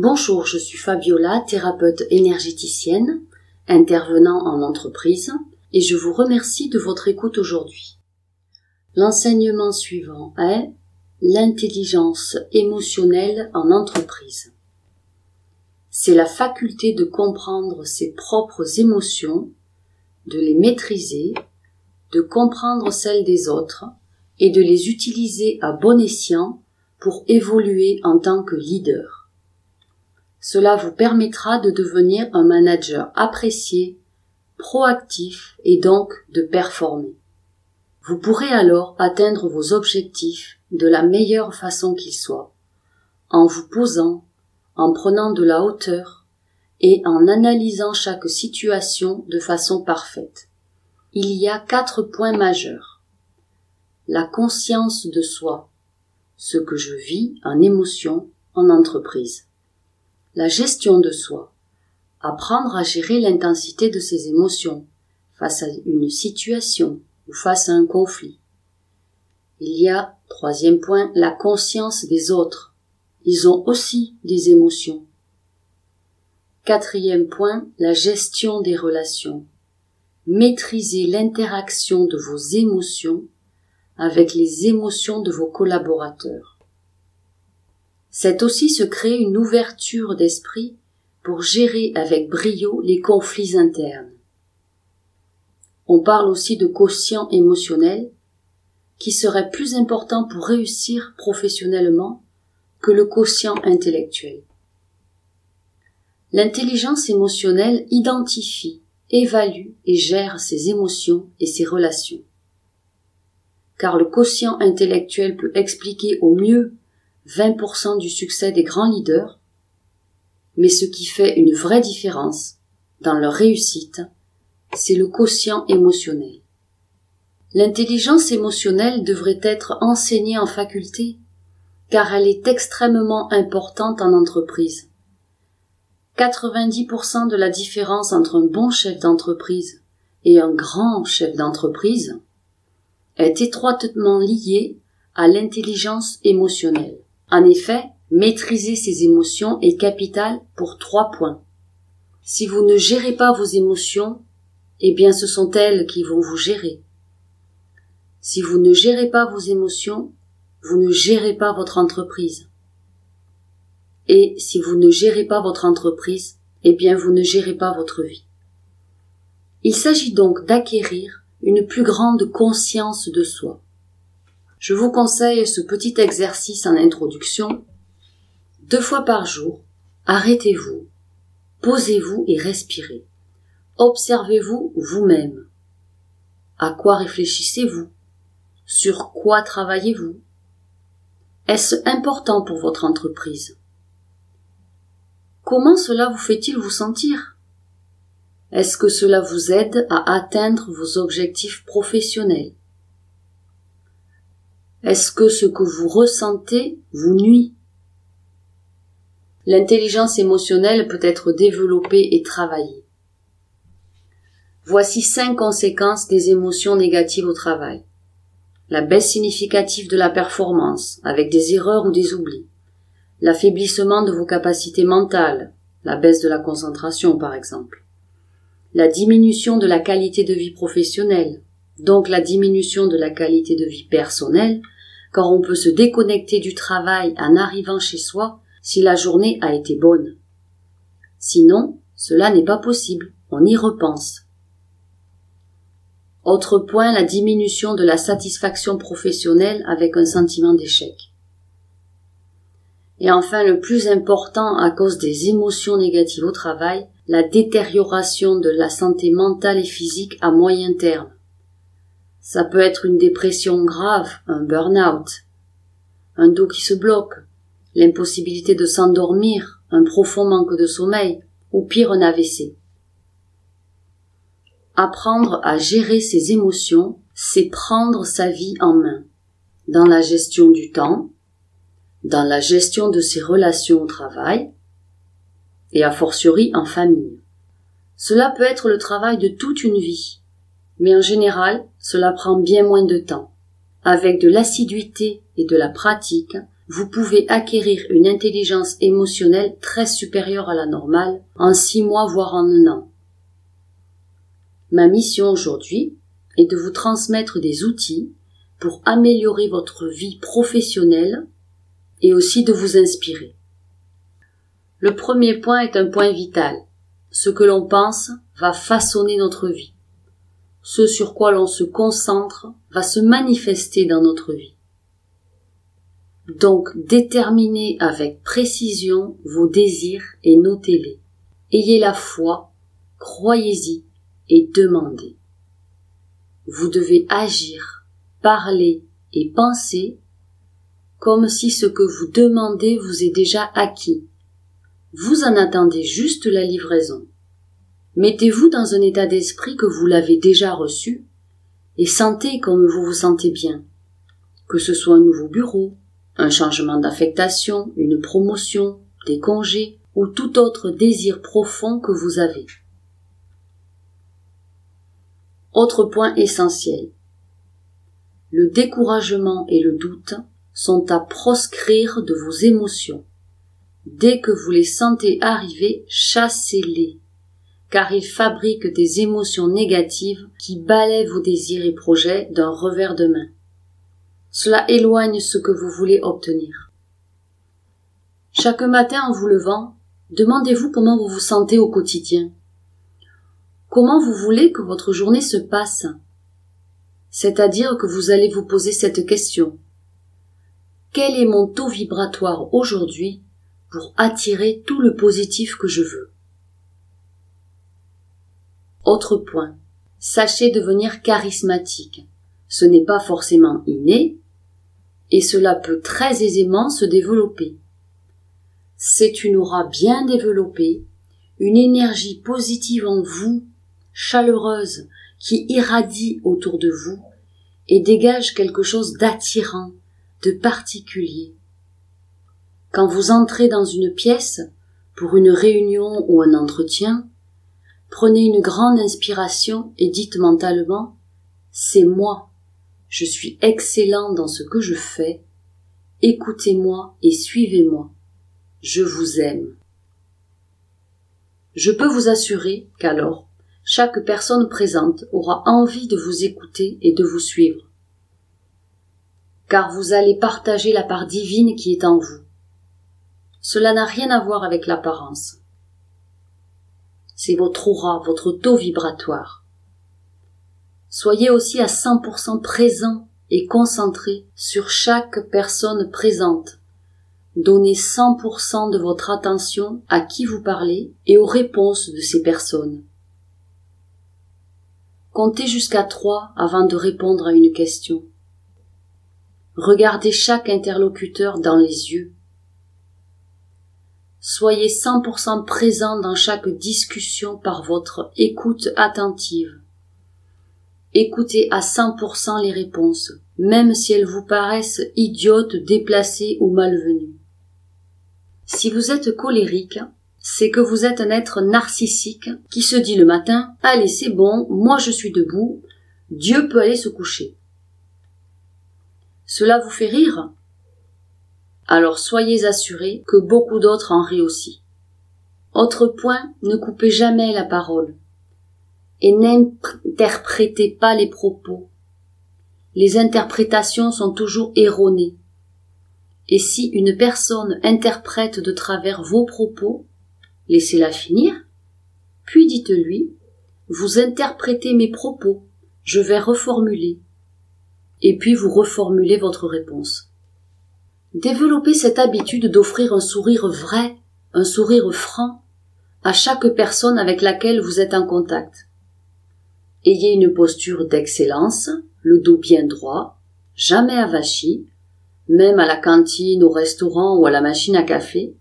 Bonjour, je suis Fabiola, thérapeute énergéticienne, intervenant en entreprise, et je vous remercie de votre écoute aujourd'hui. L'enseignement suivant est l'intelligence émotionnelle en entreprise. C'est la faculté de comprendre ses propres émotions, de les maîtriser, de comprendre celles des autres et de les utiliser à bon escient pour évoluer en tant que leader. Cela vous permettra de devenir un manager apprécié, proactif et donc de performer. Vous pourrez alors atteindre vos objectifs de la meilleure façon qu'ils soient, en vous posant, en prenant de la hauteur et en analysant chaque situation de façon parfaite. Il y a quatre points majeurs. La conscience de soi, ce que je vis en émotion en entreprise. La gestion de soi, apprendre à gérer l'intensité de ses émotions face à une situation ou face à un conflit. Il y a, troisième point, la conscience des autres. Ils ont aussi des émotions. Quatrième point, la gestion des relations. Maîtriser l'interaction de vos émotions avec les émotions de vos collaborateurs. C'est aussi se créer une ouverture d'esprit pour gérer avec brio les conflits internes. On parle aussi de quotient émotionnel qui serait plus important pour réussir professionnellement que le quotient intellectuel. L'intelligence émotionnelle identifie, évalue et gère ses émotions et ses relations car le quotient intellectuel peut expliquer au mieux 20% du succès des grands leaders, mais ce qui fait une vraie différence dans leur réussite, c'est le quotient émotionnel. L'intelligence émotionnelle devrait être enseignée en faculté, car elle est extrêmement importante en entreprise. 90% de la différence entre un bon chef d'entreprise et un grand chef d'entreprise est étroitement lié à l'intelligence émotionnelle. En effet, maîtriser ses émotions est capital pour trois points. Si vous ne gérez pas vos émotions, eh bien ce sont elles qui vont vous gérer. Si vous ne gérez pas vos émotions, vous ne gérez pas votre entreprise. Et si vous ne gérez pas votre entreprise, eh bien vous ne gérez pas votre vie. Il s'agit donc d'acquérir une plus grande conscience de soi. Je vous conseille ce petit exercice en introduction. Deux fois par jour, arrêtez-vous, posez-vous et respirez. Observez-vous vous-même. À quoi réfléchissez-vous? Sur quoi travaillez-vous? Est-ce important pour votre entreprise? Comment cela vous fait-il vous sentir? Est-ce que cela vous aide à atteindre vos objectifs professionnels? Est-ce que ce que vous ressentez vous nuit? L'intelligence émotionnelle peut être développée et travaillée. Voici cinq conséquences des émotions négatives au travail. La baisse significative de la performance, avec des erreurs ou des oublis. L'affaiblissement de vos capacités mentales, la baisse de la concentration par exemple la diminution de la qualité de vie professionnelle, donc la diminution de la qualité de vie personnelle, car on peut se déconnecter du travail en arrivant chez soi si la journée a été bonne. Sinon, cela n'est pas possible, on y repense. Autre point, la diminution de la satisfaction professionnelle avec un sentiment d'échec. Et enfin, le plus important à cause des émotions négatives au travail, la détérioration de la santé mentale et physique à moyen terme. Ça peut être une dépression grave, un burn-out, un dos qui se bloque, l'impossibilité de s'endormir, un profond manque de sommeil, ou pire un AVC. Apprendre à gérer ses émotions, c'est prendre sa vie en main, dans la gestion du temps, dans la gestion de ses relations au travail, et a fortiori en famille. Cela peut être le travail de toute une vie, mais en général, cela prend bien moins de temps. Avec de l'assiduité et de la pratique, vous pouvez acquérir une intelligence émotionnelle très supérieure à la normale en six mois voire en un an. Ma mission aujourd'hui est de vous transmettre des outils pour améliorer votre vie professionnelle et aussi de vous inspirer. Le premier point est un point vital. Ce que l'on pense va façonner notre vie. Ce sur quoi l'on se concentre va se manifester dans notre vie. Donc déterminez avec précision vos désirs et notez-les. Ayez la foi, croyez-y et demandez. Vous devez agir, parler et penser comme si ce que vous demandez vous est déjà acquis. Vous en attendez juste la livraison. Mettez-vous dans un état d'esprit que vous l'avez déjà reçu et sentez comme vous vous sentez bien. Que ce soit un nouveau bureau, un changement d'affectation, une promotion, des congés ou tout autre désir profond que vous avez. Autre point essentiel. Le découragement et le doute sont à proscrire de vos émotions. Dès que vous les sentez arriver, chassez-les, car ils fabriquent des émotions négatives qui balaient vos désirs et projets d'un revers de main. Cela éloigne ce que vous voulez obtenir. Chaque matin en vous levant, demandez-vous comment vous vous sentez au quotidien. Comment vous voulez que votre journée se passe? C'est-à-dire que vous allez vous poser cette question. Quel est mon taux vibratoire aujourd'hui pour attirer tout le positif que je veux? Autre point. Sachez devenir charismatique. Ce n'est pas forcément inné, et cela peut très aisément se développer. C'est une aura bien développée, une énergie positive en vous, chaleureuse, qui irradie autour de vous et dégage quelque chose d'attirant, de particulier. Quand vous entrez dans une pièce, pour une réunion ou un entretien, prenez une grande inspiration et dites mentalement C'est moi je suis excellent dans ce que je fais. Écoutez-moi et suivez-moi. Je vous aime. Je peux vous assurer qu'alors, chaque personne présente aura envie de vous écouter et de vous suivre. Car vous allez partager la part divine qui est en vous. Cela n'a rien à voir avec l'apparence. C'est votre aura, votre taux vibratoire. Soyez aussi à 100% présent et concentré sur chaque personne présente. Donnez 100% de votre attention à qui vous parlez et aux réponses de ces personnes. Comptez jusqu'à 3 avant de répondre à une question. Regardez chaque interlocuteur dans les yeux. Soyez 100% présent dans chaque discussion par votre écoute attentive. Écoutez à 100% les réponses, même si elles vous paraissent idiotes, déplacées ou malvenues. Si vous êtes colérique, c'est que vous êtes un être narcissique qui se dit le matin Allez, c'est bon, moi je suis debout, Dieu peut aller se coucher. Cela vous fait rire? Alors soyez assurés que beaucoup d'autres en rient aussi. Autre point, ne coupez jamais la parole et n'interprétez pas les propos. Les interprétations sont toujours erronées. Et si une personne interprète de travers vos propos, laissez-la finir, puis dites-lui, vous interprétez mes propos, je vais reformuler. Et puis vous reformulez votre réponse. Développez cette habitude d'offrir un sourire vrai, un sourire franc, à chaque personne avec laquelle vous êtes en contact. Ayez une posture d'excellence, le dos bien droit, jamais avachi, même à la cantine, au restaurant ou à la machine à café.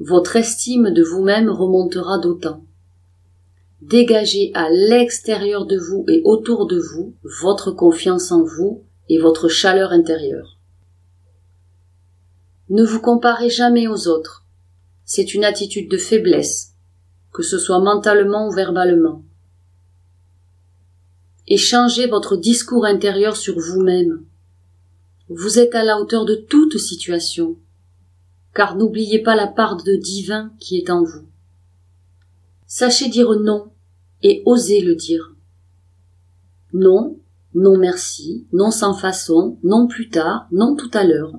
Votre estime de vous-même remontera d'autant. Dégagez à l'extérieur de vous et autour de vous votre confiance en vous et votre chaleur intérieure. Ne vous comparez jamais aux autres. C'est une attitude de faiblesse, que ce soit mentalement ou verbalement et changez votre discours intérieur sur vous-même. Vous êtes à la hauteur de toute situation, car n'oubliez pas la part de divin qui est en vous. Sachez dire non et osez le dire. Non, non merci, non sans façon, non plus tard, non tout à l'heure.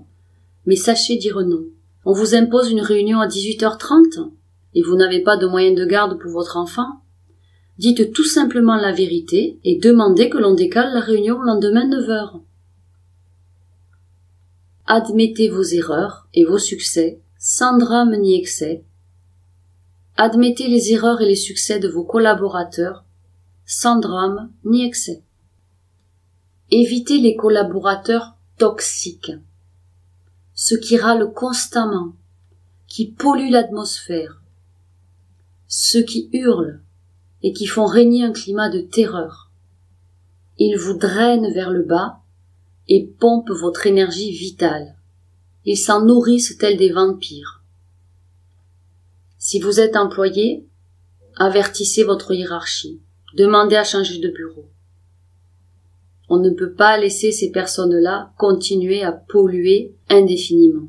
Mais sachez dire non. On vous impose une réunion à 18h30 et vous n'avez pas de moyen de garde pour votre enfant. Dites tout simplement la vérité et demandez que l'on décale la réunion le lendemain 9h. Admettez vos erreurs et vos succès sans drame ni excès. Admettez les erreurs et les succès de vos collaborateurs sans drame ni excès. Évitez les collaborateurs toxiques, ceux qui râlent constamment, qui polluent l'atmosphère, ceux qui hurlent et qui font régner un climat de terreur. Ils vous drainent vers le bas et pompent votre énergie vitale. Ils s'en nourrissent tels des vampires. Si vous êtes employé, avertissez votre hiérarchie. Demandez à changer de bureau. On ne peut pas laisser ces personnes-là continuer à polluer indéfiniment.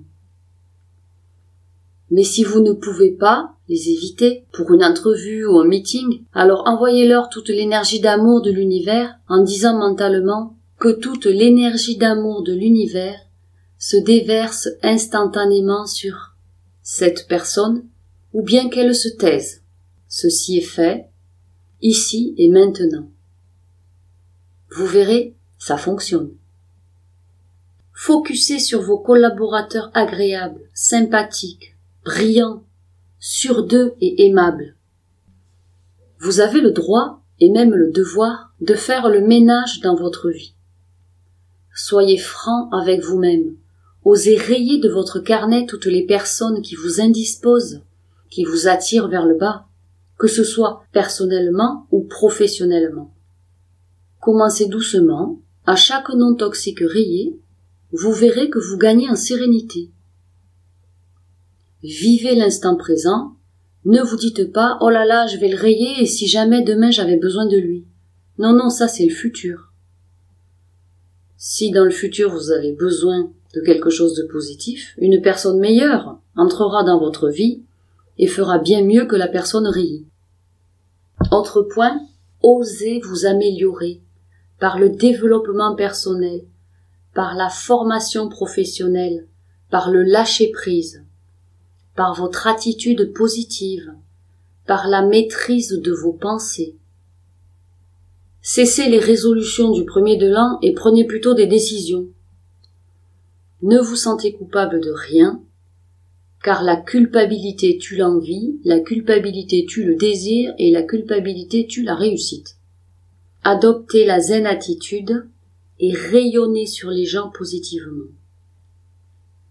Mais si vous ne pouvez pas les éviter pour une entrevue ou un meeting, alors envoyez-leur toute l'énergie d'amour de l'univers en disant mentalement que toute l'énergie d'amour de l'univers se déverse instantanément sur cette personne ou bien qu'elle se taise. Ceci est fait, ici et maintenant. Vous verrez, ça fonctionne. Focussez sur vos collaborateurs agréables, sympathiques, brillants, sûrs d'eux et aimables. Vous avez le droit et même le devoir de faire le ménage dans votre vie. Soyez franc avec vous-même. Osez rayer de votre carnet toutes les personnes qui vous indisposent, qui vous attirent vers le bas, que ce soit personnellement ou professionnellement. Commencez doucement, à chaque nom toxique rayé, vous verrez que vous gagnez en sérénité. Vivez l'instant présent, ne vous dites pas oh là là je vais le rayer et si jamais demain j'avais besoin de lui. Non non ça c'est le futur. Si dans le futur vous avez besoin de quelque chose de positif, une personne meilleure entrera dans votre vie et fera bien mieux que la personne rayée. Autre point, osez vous améliorer, par le développement personnel, par la formation professionnelle, par le lâcher-prise, par votre attitude positive, par la maîtrise de vos pensées. Cessez les résolutions du premier de l'an et prenez plutôt des décisions. Ne vous sentez coupable de rien, car la culpabilité tue l'envie, la culpabilité tue le désir et la culpabilité tue la réussite. Adoptez la zen attitude et rayonnez sur les gens positivement.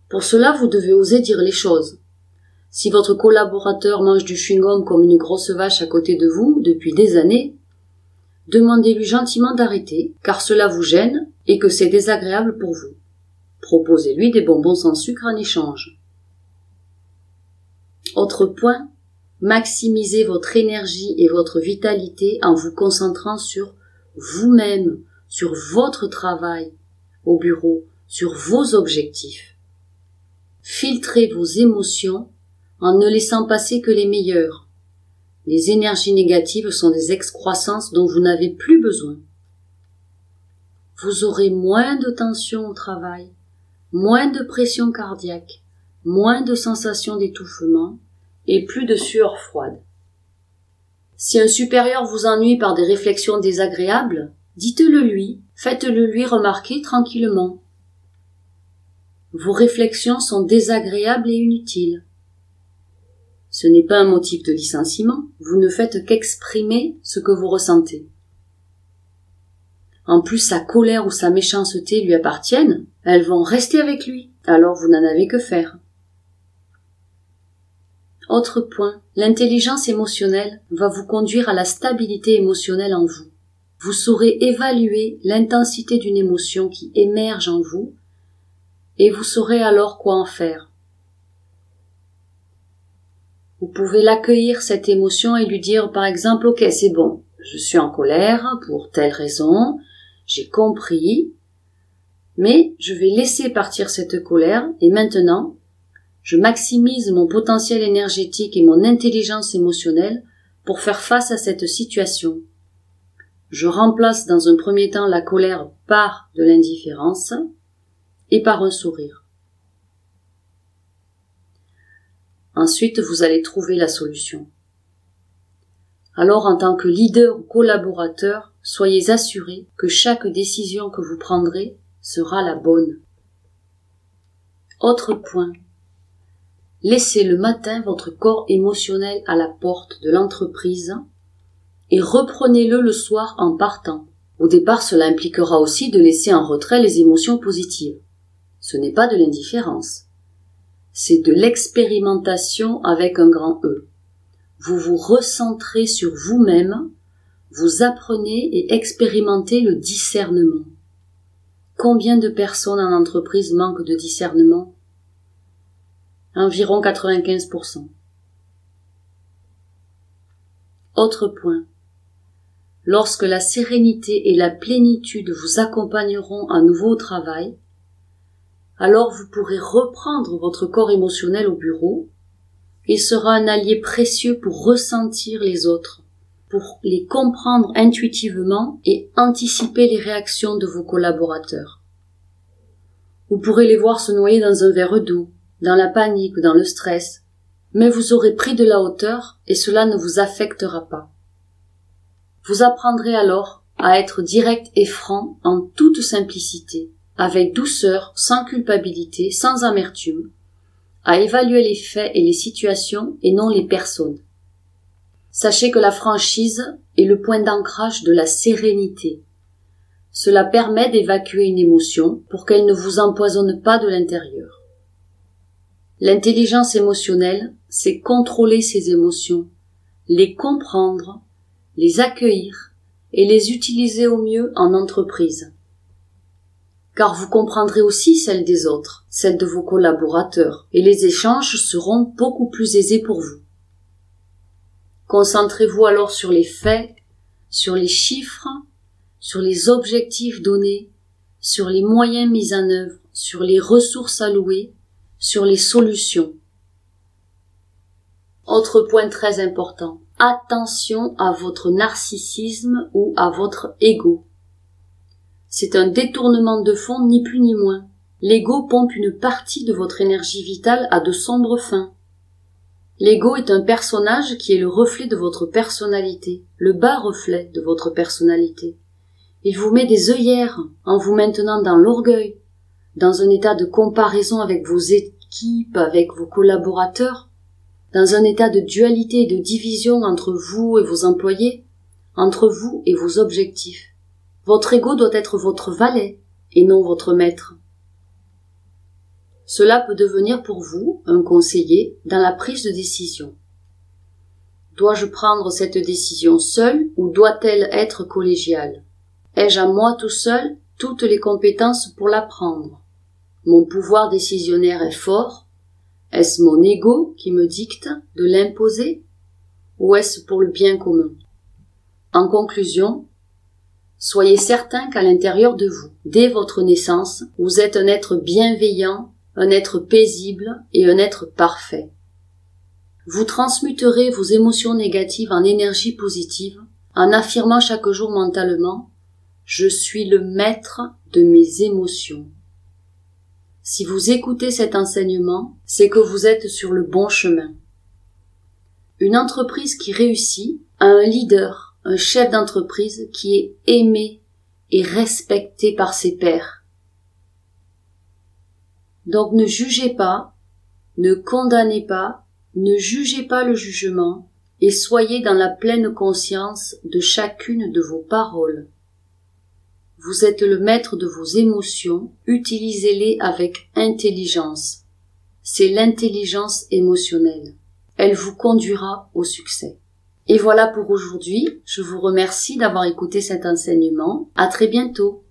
Pour cela, vous devez oser dire les choses. Si votre collaborateur mange du chewing-gum comme une grosse vache à côté de vous depuis des années, demandez-lui gentiment d'arrêter, car cela vous gêne et que c'est désagréable pour vous. Proposez-lui des bonbons sans sucre en échange. Autre point, maximisez votre énergie et votre vitalité en vous concentrant sur vous-même, sur votre travail au bureau, sur vos objectifs. Filtrez vos émotions en ne laissant passer que les meilleures. Les énergies négatives sont des excroissances dont vous n'avez plus besoin. Vous aurez moins de tension au travail, moins de pression cardiaque, moins de sensations d'étouffement et plus de sueur froide. Si un supérieur vous ennuie par des réflexions désagréables, dites-le lui, faites-le lui remarquer tranquillement. Vos réflexions sont désagréables et inutiles. Ce n'est pas un motif de licenciement, vous ne faites qu'exprimer ce que vous ressentez. En plus sa colère ou sa méchanceté lui appartiennent, elles vont rester avec lui, alors vous n'en avez que faire. Autre point, l'intelligence émotionnelle va vous conduire à la stabilité émotionnelle en vous. Vous saurez évaluer l'intensité d'une émotion qui émerge en vous et vous saurez alors quoi en faire. Vous pouvez l'accueillir cette émotion et lui dire par exemple ok c'est bon, je suis en colère pour telle raison, j'ai compris, Mais je vais laisser partir cette colère et maintenant, je maximise mon potentiel énergétique et mon intelligence émotionnelle pour faire face à cette situation. Je remplace dans un premier temps la colère par de l'indifférence et par un sourire. Ensuite, vous allez trouver la solution. Alors, en tant que leader ou collaborateur, soyez assuré que chaque décision que vous prendrez sera la bonne. Autre point. Laissez le matin votre corps émotionnel à la porte de l'entreprise et reprenez-le le soir en partant. Au départ, cela impliquera aussi de laisser en retrait les émotions positives. Ce n'est pas de l'indifférence. C'est de l'expérimentation avec un grand E. Vous vous recentrez sur vous-même, vous apprenez et expérimentez le discernement. Combien de personnes en entreprise manquent de discernement? Environ 95%. Autre point. Lorsque la sérénité et la plénitude vous accompagneront à nouveau au travail, alors vous pourrez reprendre votre corps émotionnel au bureau. Il sera un allié précieux pour ressentir les autres, pour les comprendre intuitivement et anticiper les réactions de vos collaborateurs. Vous pourrez les voir se noyer dans un verre d'eau, dans la panique, dans le stress, mais vous aurez pris de la hauteur et cela ne vous affectera pas. Vous apprendrez alors à être direct et franc en toute simplicité, avec douceur, sans culpabilité, sans amertume, à évaluer les faits et les situations et non les personnes. Sachez que la franchise est le point d'ancrage de la sérénité. Cela permet d'évacuer une émotion pour qu'elle ne vous empoisonne pas de l'intérieur. L'intelligence émotionnelle, c'est contrôler ses émotions, les comprendre, les accueillir et les utiliser au mieux en entreprise. Car vous comprendrez aussi celles des autres, celles de vos collaborateurs, et les échanges seront beaucoup plus aisés pour vous. Concentrez-vous alors sur les faits, sur les chiffres, sur les objectifs donnés, sur les moyens mis en œuvre, sur les ressources allouées, sur les solutions. Autre point très important. Attention à votre narcissisme ou à votre ego. C'est un détournement de fond ni plus ni moins. L'ego pompe une partie de votre énergie vitale à de sombres fins. L'ego est un personnage qui est le reflet de votre personnalité, le bas reflet de votre personnalité. Il vous met des œillères en vous maintenant dans l'orgueil, dans un état de comparaison avec vos avec vos collaborateurs, dans un état de dualité et de division entre vous et vos employés, entre vous et vos objectifs. Votre ego doit être votre valet et non votre maître. Cela peut devenir pour vous un conseiller dans la prise de décision. Dois-je prendre cette décision seule ou doit-elle être collégiale? Ai-je à moi tout seul toutes les compétences pour la prendre? Mon pouvoir décisionnaire est fort Est-ce mon ego qui me dicte de l'imposer Ou est-ce pour le bien commun? En conclusion, soyez certain qu'à l'intérieur de vous, dès votre naissance, vous êtes un être bienveillant un être paisible et un être parfait. Vous transmuterez vos émotions négatives en énergie positive en affirmant chaque jour mentalement Je suis le maître de mes émotions. Si vous écoutez cet enseignement, c'est que vous êtes sur le bon chemin. Une entreprise qui réussit a un leader, un chef d'entreprise qui est aimé et respecté par ses pairs. Donc ne jugez pas, ne condamnez pas, ne jugez pas le jugement, et soyez dans la pleine conscience de chacune de vos paroles. Vous êtes le maître de vos émotions, utilisez-les avec intelligence. C'est l'intelligence émotionnelle. Elle vous conduira au succès. Et voilà pour aujourd'hui. Je vous remercie d'avoir écouté cet enseignement. À très bientôt.